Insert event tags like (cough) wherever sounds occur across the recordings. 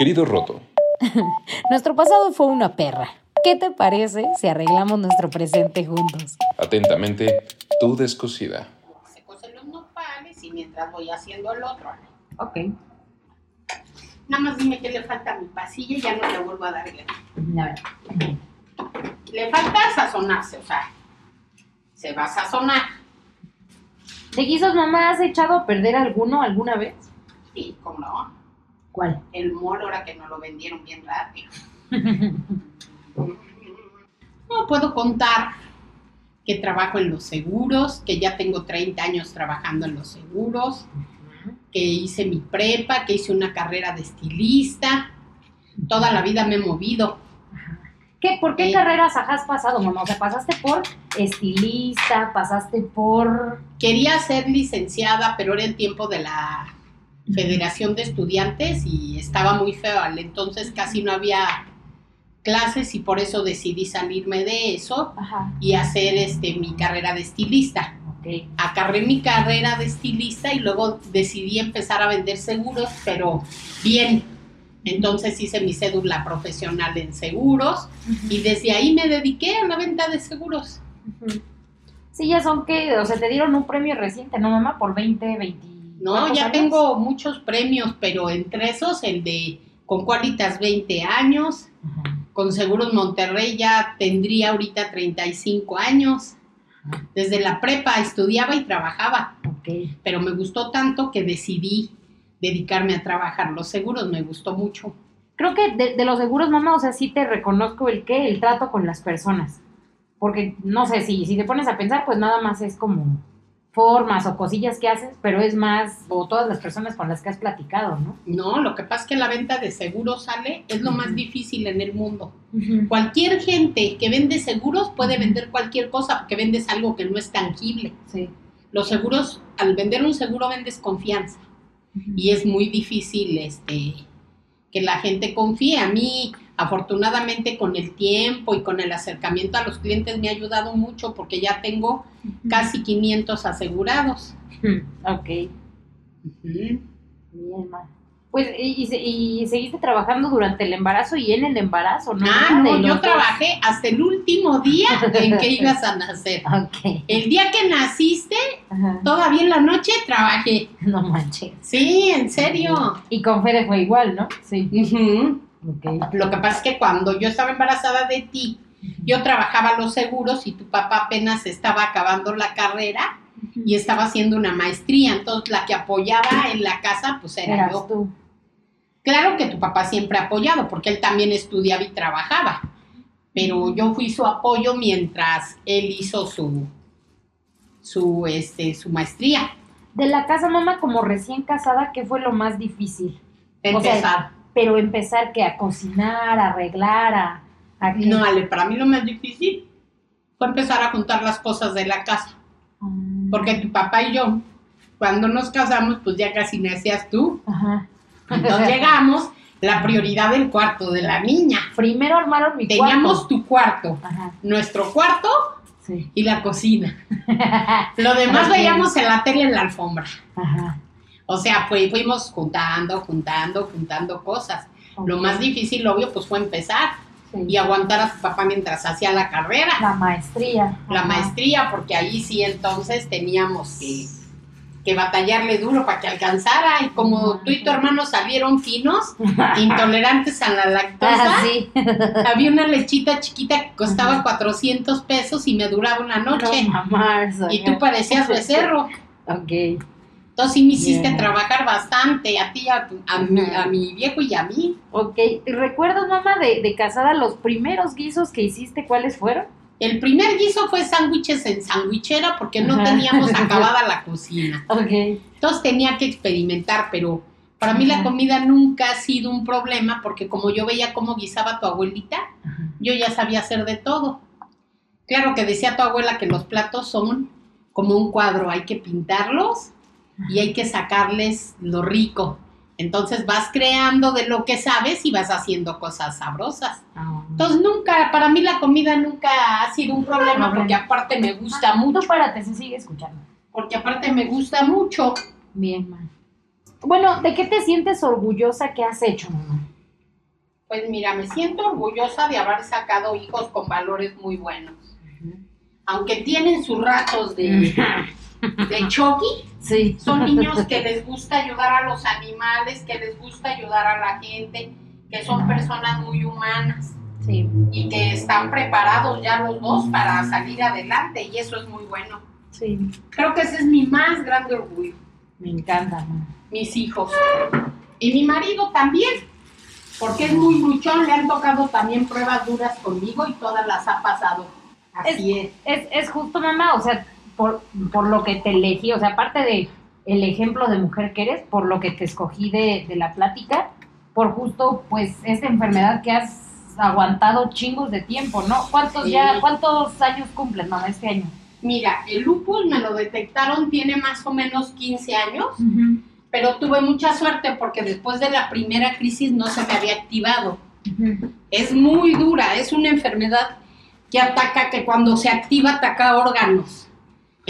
Querido Roto, (laughs) Nuestro pasado fue una perra. ¿Qué te parece si arreglamos nuestro presente juntos? atentamente, tu descosida. Se cosen los nopales y mientras voy haciendo el otro. Ok. Nada más dime que le falta a mi pasilla y ya no le vuelvo a dar guerra. Le falta sazonarse, o sea, se va a sazonar. ¿De guisos mamá has echado a perder alguno alguna vez? Sí, como no. ¿Cuál? El mol ahora que no lo vendieron bien rápido. (laughs) No puedo contar que trabajo en los seguros, que ya tengo 30 años trabajando en los seguros, que hice mi prepa, que hice una carrera de estilista. Toda la vida me he movido. ¿Qué, ¿Por qué Sí. carreras has pasado, mamá? O sea, pasaste por estilista, pasaste por... Quería ser licenciada, pero era el tiempo de la Federación de Estudiantes y estaba muy feo. Entonces casi no había clases y por eso decidí salirme de eso Ajá, y hacer este mi carrera de estilista. ok. Acabé mi carrera de estilista y luego decidí empezar a vender seguros, pero bien. Entonces hice mi cédula profesional en seguros y desde ahí me dediqué a la venta de seguros. Ujú. Sí, ya son que, o sea, te dieron un premio reciente, ¿no, mamá? Por 20, 20. No, ¿cuántos ya años? tengo muchos premios, pero entre esos el de con Qualitas 20 años, Ajá. con Seguros Monterrey ya tendría ahorita 35 años. Ajá. Desde la prepa estudiaba y trabajaba, pero me gustó tanto que decidí dedicarme a trabajar los seguros, me gustó mucho. Creo que de, de los seguros, mamá, o sea, sí te reconozco el qué, el trato con las personas. Porque, no sé, si, si te pones a pensar, pues nada más es como formas o cosillas que haces, pero es más, o todas las personas con las que has platicado, ¿no? No, lo que pasa es que la venta de seguros sale, es lo más difícil en el mundo. Cualquier gente que vende seguros puede vender cualquier cosa porque vendes algo que no es tangible. Sí. Los seguros, al vender un seguro vendes confianza y es muy difícil este que la gente confíe. A mí, afortunadamente, con el tiempo y con el acercamiento a los clientes me ha ayudado mucho porque ya tengo casi 500 asegurados. (laughs) Ok. Bien, ma. Pues, y, y se- y seguiste trabajando durante el embarazo y en el embarazo, ¿no? Ah, no, yo trabajé hasta el último día en que ibas a nacer. (laughs) Ok. El día que naciste, Ajá. todavía en la noche trabajé. (laughs) No manches. Sí, en serio. Y con Fede fue igual, ¿no? Sí. Ujú. Lo que pasa es que cuando yo estaba embarazada de ti, yo trabajaba los seguros y tu papá apenas estaba acabando la carrera y estaba haciendo una maestría. Entonces la que apoyaba en la casa, pues era Eras yo. tú. Claro que tu papá siempre ha apoyado, porque él también estudiaba y trabajaba. Pero yo fui su apoyo mientras él hizo su, su, este, su maestría. De la casa, mamá, como recién casada, ¿qué fue lo más difícil? O sea, Empezar. Pero empezar que a cocinar, a arreglar, a... No, Ale, para mí lo más difícil fue empezar a juntar las cosas de la casa. Ah, Porque tu papá y yo, cuando nos casamos, pues ya casi nacías tú. Ajá. Entonces (laughs) llegamos, la prioridad del cuarto de la niña. Primero armaron mi Teníamos cuarto. tu cuarto, Ajá, nuestro cuarto sí. y la cocina. (laughs) Lo demás veíamos en la tele en la alfombra. Ajá. O sea, fuimos juntando, juntando, juntando cosas. Lo más difícil, obvio, pues fue empezar sí. y aguantar a su papá mientras hacía la carrera, La maestría. la Ajá. maestría, porque ahí sí entonces teníamos que, que batallarle duro para que alcanzara. Y como tú y tu hermano salieron finos, (laughs) intolerantes a la lactosa, Ah, sí. (laughs) había una lechita chiquita que costaba Ajá. 400 pesos y me duraba una noche. No, mamá, y tú parecías becerro. (laughs) Ok. Entonces sí me hiciste Bien. trabajar bastante, a ti, a, a mi, a mi viejo y a mí. Ok. ¿Recuerdas, mamá, de, de casada los primeros guisos que hiciste? ¿Cuáles fueron? El primer guiso fue sándwiches en sandwichera porque no Ajá. teníamos acabada la (laughs) cocina. Ok. Entonces tenía que experimentar, pero para mí la comida nunca ha sido un problema porque como yo veía cómo guisaba tu abuelita, yo ya sabía hacer de todo. Claro que decía tu abuela que los platos son como un cuadro, hay que pintarlos y hay que sacarles lo rico. Entonces vas creando de lo que sabes y vas haciendo cosas sabrosas. Ah. Entonces nunca, para mí la comida nunca ha sido un problema porque aparte me gusta Ah, mucho, Tú párate, se sigue escuchando. porque aparte me gusta mucho. Bien, mamá. Bueno, ¿de qué te sientes orgullosa que has hecho, mamá? Pues mira, me siento orgullosa de haber sacado hijos con valores muy buenos. Aunque tienen sus ratos de, de choqui, Sí. son niños que les gusta ayudar a los animales, que les gusta ayudar a la gente, que son personas muy humanas Sí. y que están preparados ya los dos para salir adelante y eso es muy bueno. Sí. Creo que ese es mi más grande orgullo, Me encanta, mis hijos. Y mi marido también, porque es muy luchón, le han tocado también pruebas duras conmigo y todas las ha pasado. Así es. Es, es justo, mamá, o sea, por, por lo que te elegí, o sea, aparte de el ejemplo de mujer que eres, por lo que te escogí de, de la plática, por justo, pues, esta enfermedad que has aguantado chingos de tiempo, ¿no? ¿Cuántos Sí. ya, cuántos años cumples, mamá, este año? Mira, el lupus me lo detectaron, tiene más o menos 15 años, pero tuve mucha suerte porque después de la primera crisis no se me había activado. Es muy dura, es una enfermedad que ataca, que cuando se activa ataca órganos.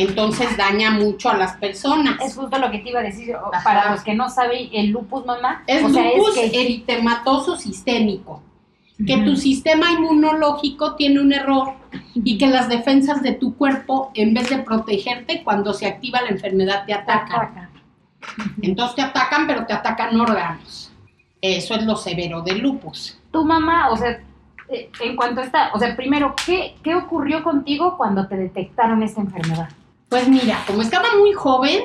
Entonces daña mucho a las personas. Es justo lo que te iba a decir, Ajá. para los que no saben, el lupus, mamá, Es o sea, lupus es que... eritematoso sistémico, que tu sistema inmunológico tiene un error y que las defensas de tu cuerpo, en vez de protegerte, cuando se activa la enfermedad te atacan. Ataca. Entonces te atacan, pero te atacan órganos. Eso es lo severo del lupus. Tu mamá, o sea, eh, en cuanto a esta, o sea, primero, ¿qué, ¿qué ocurrió contigo cuando te detectaron esta enfermedad? Pues mira, como estaba muy joven,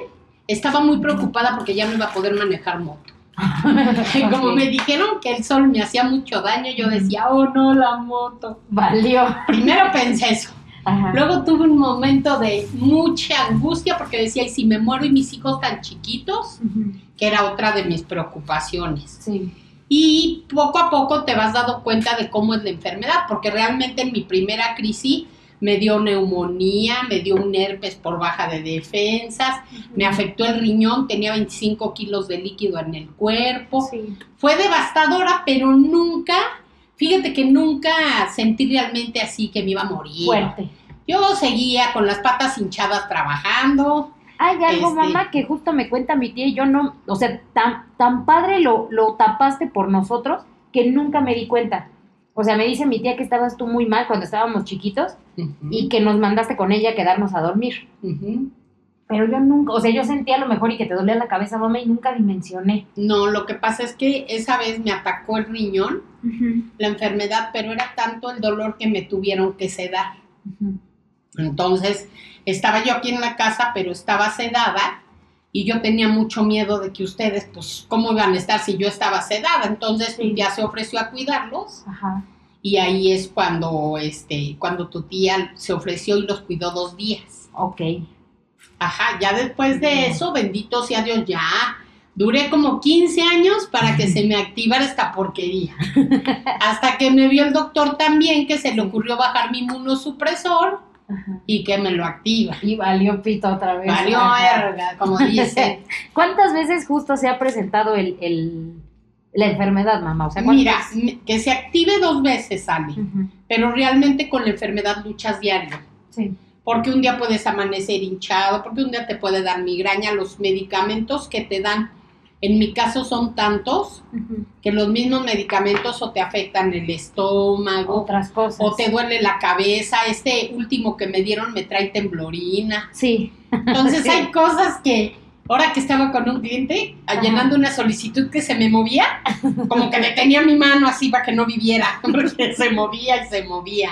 estaba muy preocupada porque ya no iba a poder manejar moto. (laughs) Como me dijeron que el sol me hacía mucho daño, yo decía, oh no, la moto. Valió. Primero pensé eso. Ajá. Luego tuve un momento de mucha angustia porque decía, ¿y si me muero y mis hijos tan chiquitos? Ujú. Que era otra de mis preocupaciones. Sí. Y poco a poco te vas dando cuenta de cómo es la enfermedad, porque realmente en mi primera crisis me dio neumonía, me dio un herpes por baja de defensas, me afectó el riñón, tenía 25 kilos de líquido en el cuerpo. Sí. Fue devastadora, pero nunca, fíjate que nunca sentí realmente así que me iba a morir. Fuerte. Yo seguía con las patas hinchadas trabajando. Hay algo, Este- mamá, que justo me cuenta mi tía y yo no, o sea, tan, tan padre lo, lo tapaste por nosotros que nunca me di cuenta. O sea, me dice mi tía que estabas tú muy mal cuando estábamos chiquitos y que nos mandaste con ella a quedarnos a dormir. Ujú. Pero yo nunca, o sea, yo sentía lo mejor y que te dolía la cabeza, mamá, y nunca dimensioné. No, lo que pasa es que esa vez me atacó el riñón, la enfermedad, pero era tanto el dolor que me tuvieron que sedar. Entonces, estaba yo aquí en la casa, pero estaba sedada y yo tenía mucho miedo de que ustedes, pues, ¿cómo iban a estar si yo estaba sedada? Entonces, mi tía se ofreció a cuidarlos Ajá. y ahí es cuando, este, cuando tu tía se ofreció y los cuidó dos días. Ok. Ajá, ya después de eso, bendito sea Dios, ya duré como 15 años para que se me activara esta porquería. (laughs) Hasta que me vio el doctor también que se le ocurrió bajar mi inmunosupresor Ajá. y que me lo activa. Y valió pito otra vez. Valió Ajá. verga, como dicen. (laughs) ¿Cuántas veces justo se ha presentado el, el- la enfermedad, mamá? O. Mira, que se active dos veces, Ale, pero realmente con la enfermedad luchas diario. Sí. Porque un día puedes amanecer hinchado, porque un día te puede dar migraña. Los medicamentos que te dan, en mi caso son tantos, que los mismos medicamentos o te afectan el estómago, Otras cosas. o te duele la cabeza. Este último que me dieron me trae temblorina. Sí. Entonces (laughs) Sí. hay cosas que, ahora que estaba con un cliente, Ajá. llenando una solicitud que se me movía, como que le tenía mi mano así para que no viviera, (laughs) porque se movía y se movía.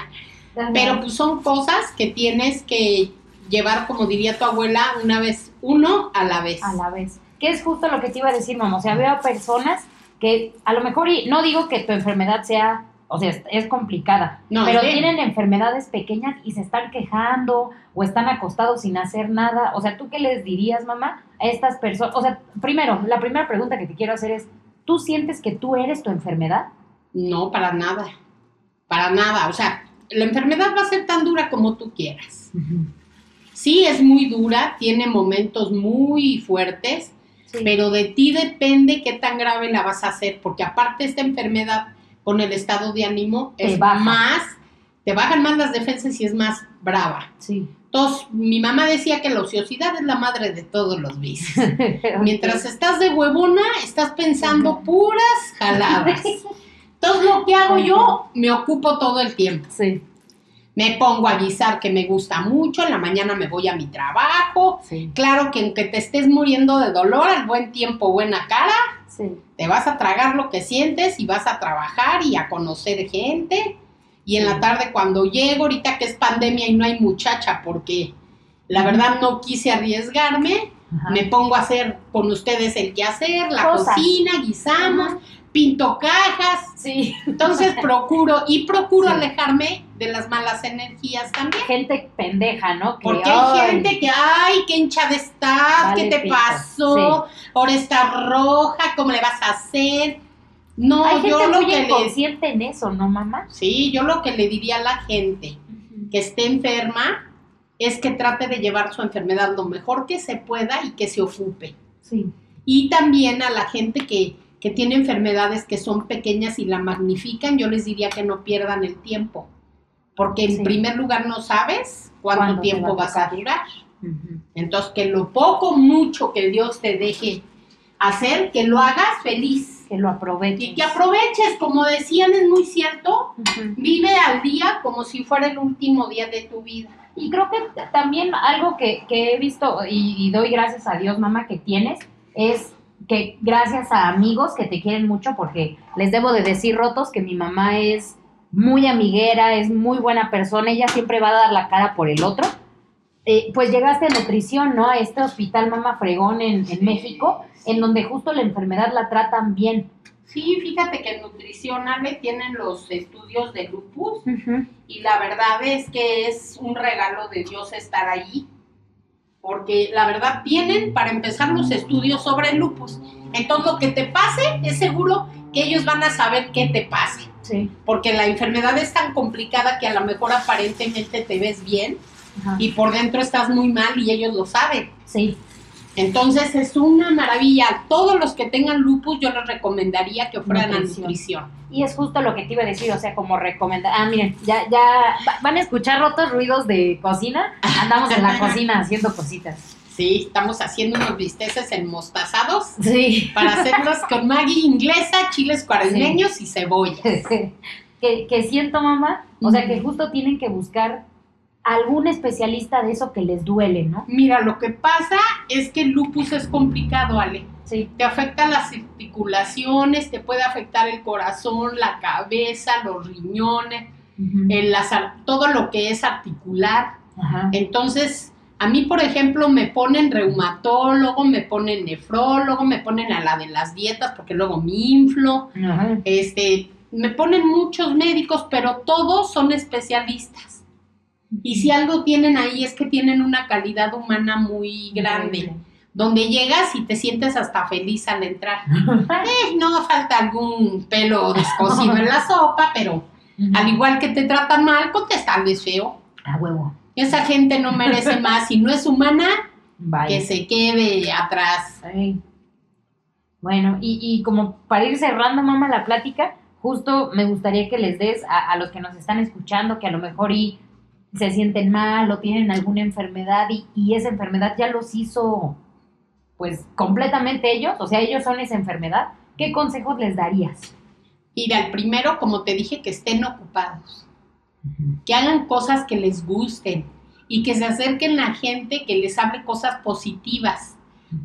Pero pues son cosas que tienes que llevar, como diría tu abuela, una vez, uno a la vez. a la vez. Que es justo lo que te iba a decir, mamá. O sea, veo a personas que a lo mejor, y no digo que tu enfermedad sea, o sea, es, complicada, No, pero bien. tienen enfermedades pequeñas y se están quejando o están acostados sin hacer nada. O sea, ¿tú qué les dirías, mamá, a estas personas? O sea, primero, la primera pregunta que te quiero hacer es, ¿tú sientes que tú eres tu enfermedad? No, para nada. Para nada. O sea, la enfermedad va a ser tan dura como tú quieras. Sí, es muy dura, tiene momentos muy fuertes, Sí. pero de ti depende qué tan grave la vas a hacer, porque aparte esta enfermedad con el estado de ánimo es más, te bajan más las defensas y es más brava. Sí. Entonces, mi mamá decía que la ociosidad es la madre de todos los vicios. (laughs) Mientras estás de huevona, estás pensando puras jaladas. (laughs) Entonces lo que hago yo, me ocupo todo el tiempo. Sí, Me pongo a guisar que me gusta mucho, en la mañana me voy a mi trabajo. sí, Claro que aunque te estés muriendo de dolor, al buen tiempo, buena cara, sí. te vas a tragar lo que sientes y vas a trabajar y a conocer gente. Y en la tarde cuando llego, ahorita que es pandemia y no hay muchacha, porque la verdad no quise arriesgarme, Ajá. me pongo a hacer con ustedes el quehacer, la Cosas. cocina, guisamos, Ajá. pinto cajas. Entonces (laughs) procuro y procuro alejarme de las malas energías también. Gente pendeja, ¿no? Que, Porque hay ay, gente que, ay, qué hinchada estás, Vale ¿qué te pito, pasó? Ahora está roja, ¿cómo le vas a hacer? No, Hay yo gente lo muy que le, inconsciente en eso, ¿no, mamá? sí, yo lo que le diría a la gente que esté enferma es que trate de llevar su enfermedad lo mejor que se pueda y que se ocupe. Sí. Y también a la gente que, que tiene enfermedades que son pequeñas y la magnifican, yo les diría que no pierdan el tiempo. Porque en Sí. primer lugar no sabes cuánto ¿Cuándo te tiempo va a vas a durar. Entonces, que lo poco, mucho que Dios te deje hacer, que lo hagas feliz. Que lo aproveches. Y que aproveches, como decían, es muy cierto, vive al día como si fuera el último día de tu vida. Y creo que también algo que, que he visto y, y doy gracias a Dios, mamá, que tienes, es que gracias a amigos que te quieren mucho, porque les debo de decir rotos que mi mamá es muy amiguera, es muy buena persona, ella siempre va a dar la cara por el otro. Eh, pues llegaste a nutrición, ¿no? A este hospital Mama Fregón en, en México, en donde justo la enfermedad la tratan bien. Sí, fíjate que en nutrición Ale tienen los estudios de lupus y la verdad es que es un regalo de Dios estar ahí, porque la verdad tienen para empezar los estudios sobre el lupus. Entonces lo que te pase es seguro que ellos van a saber qué te pase, Sí. porque la enfermedad es tan complicada que a lo mejor aparentemente te ves bien Ajá. y por dentro estás muy mal y ellos lo saben. Sí. Entonces es una maravilla. Todos los que tengan lupus yo les recomendaría que fueran a Nutrición. nutrición. Y es justo lo que te iba a decir, o sea, como recomendar. Ah, miren, ya, ya va- van a escuchar rotos ruidos de cocina. Andamos en la (laughs) cocina haciendo cositas. Sí, estamos haciendo unos bisteces enmostazados Sí. para hacerlos con Maggie inglesa, chiles cuaresmeños y cebolla. (laughs) que, que siento, mamá, o sea, que justo tienen que buscar algún especialista de eso que les duele, ¿no? Mira, lo que pasa es que el lupus es complicado, Ale. Sí. Te afecta las articulaciones, te puede afectar el corazón, la cabeza, los riñones, el- las todo lo que es articular. Ajá. Entonces, a mí, por ejemplo, me ponen reumatólogo, me ponen nefrólogo, me ponen a la de las dietas porque luego me inflo. Ajá. Este, me ponen muchos médicos, pero todos son especialistas. Y si algo tienen ahí es que tienen una calidad humana muy grande, donde llegas y te sientes hasta feliz al entrar. (laughs) Eh, no falta algún pelo descosido en la (laughs) sopa, pero al igual que te tratan mal, contestarles feo. A huevo. Esa gente no merece más. Si no es humana, que se quede atrás. Ay. Bueno, y, y como para ir cerrando, mamá, la plática, justo me gustaría que les des a, a los que nos están escuchando, que a lo mejor y se sienten mal o tienen alguna enfermedad y, y esa enfermedad ya los hizo, pues, completamente ellos, o sea, ellos son esa enfermedad, ¿qué consejos les darías? Mira, el primero, como te dije, que estén ocupados. Que hagan cosas que les gusten y que se acerquen a gente que les hable cosas positivas.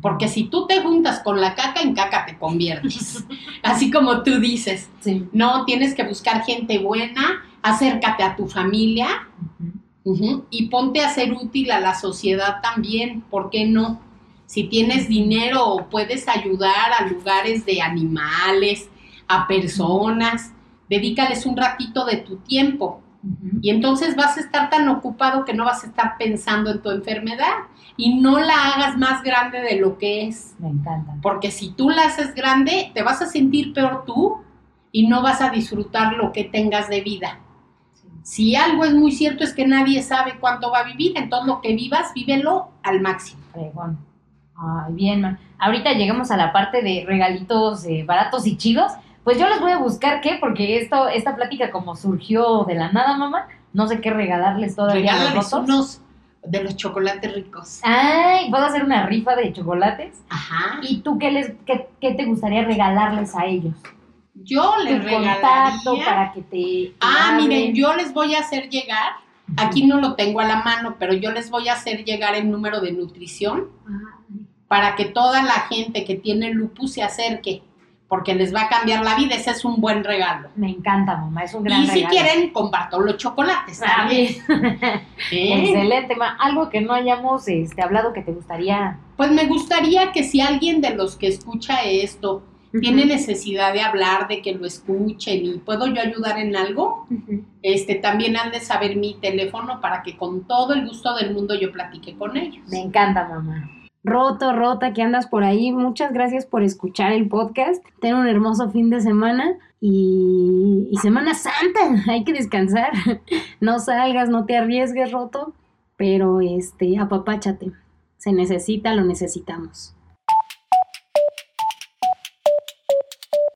Porque si tú te juntas con la caca, en caca te conviertes. (laughs) Así como tú dices, Sí. no, tienes que buscar gente buena, acércate a tu familia y ponte a ser útil a la sociedad también. ¿Por qué no? Si tienes dinero, puedes ayudar a lugares de animales, a personas, dedícales un ratito de tu tiempo. Y entonces vas a estar tan ocupado que no vas a estar pensando en tu enfermedad y no la hagas más grande de lo que es. Me encanta. Porque si tú la haces grande, te vas a sentir peor tú y no vas a disfrutar lo que tengas de vida. Si algo es muy cierto es que nadie sabe cuánto va a vivir, entonces lo que vivas, vívelo al máximo. Fregón. Ay, bien, ma. Ahorita llegamos a la parte de regalitos eh, baratos y chidos. Pues yo les voy a buscar qué, porque esto, esta plática como surgió de la nada, mamá, no sé qué regalarles todavía a los unos de los chocolates ricos. Ay, puedo hacer una rifa de chocolates. Ajá. ¿Y tú qué les, qué, qué te gustaría regalarles a ellos? Yo les regalaría. para que te. Ah, miren, yo les voy a hacer llegar. Aquí no lo tengo a la mano, pero yo les voy a hacer llegar el número de nutrición para que toda la gente que tiene lupus se acerque, porque les va a cambiar la vida. Ese es un buen regalo. Me encanta, mamá, es un gran Y si regalo. quieren, comparto los chocolates Ah, también. ¿eh? (laughs) Excelente, ma. Algo que no hayamos este, hablado que te gustaría. Pues me gustaría que si alguien de los que escucha esto tiene necesidad de hablar, de que lo escuchen y puedo yo ayudar en algo, este también han de saber mi teléfono para que con todo el gusto del mundo yo platique con ellos. Me encanta, mamá. Roto, Rota, que andas por ahí, muchas gracias por escuchar el podcast. Ten un hermoso fin de semana y, Semana Santa, (laughs) hay que descansar. (laughs) No salgas, no te arriesgues, Roto, pero este, apapáchate. Se necesita, lo necesitamos.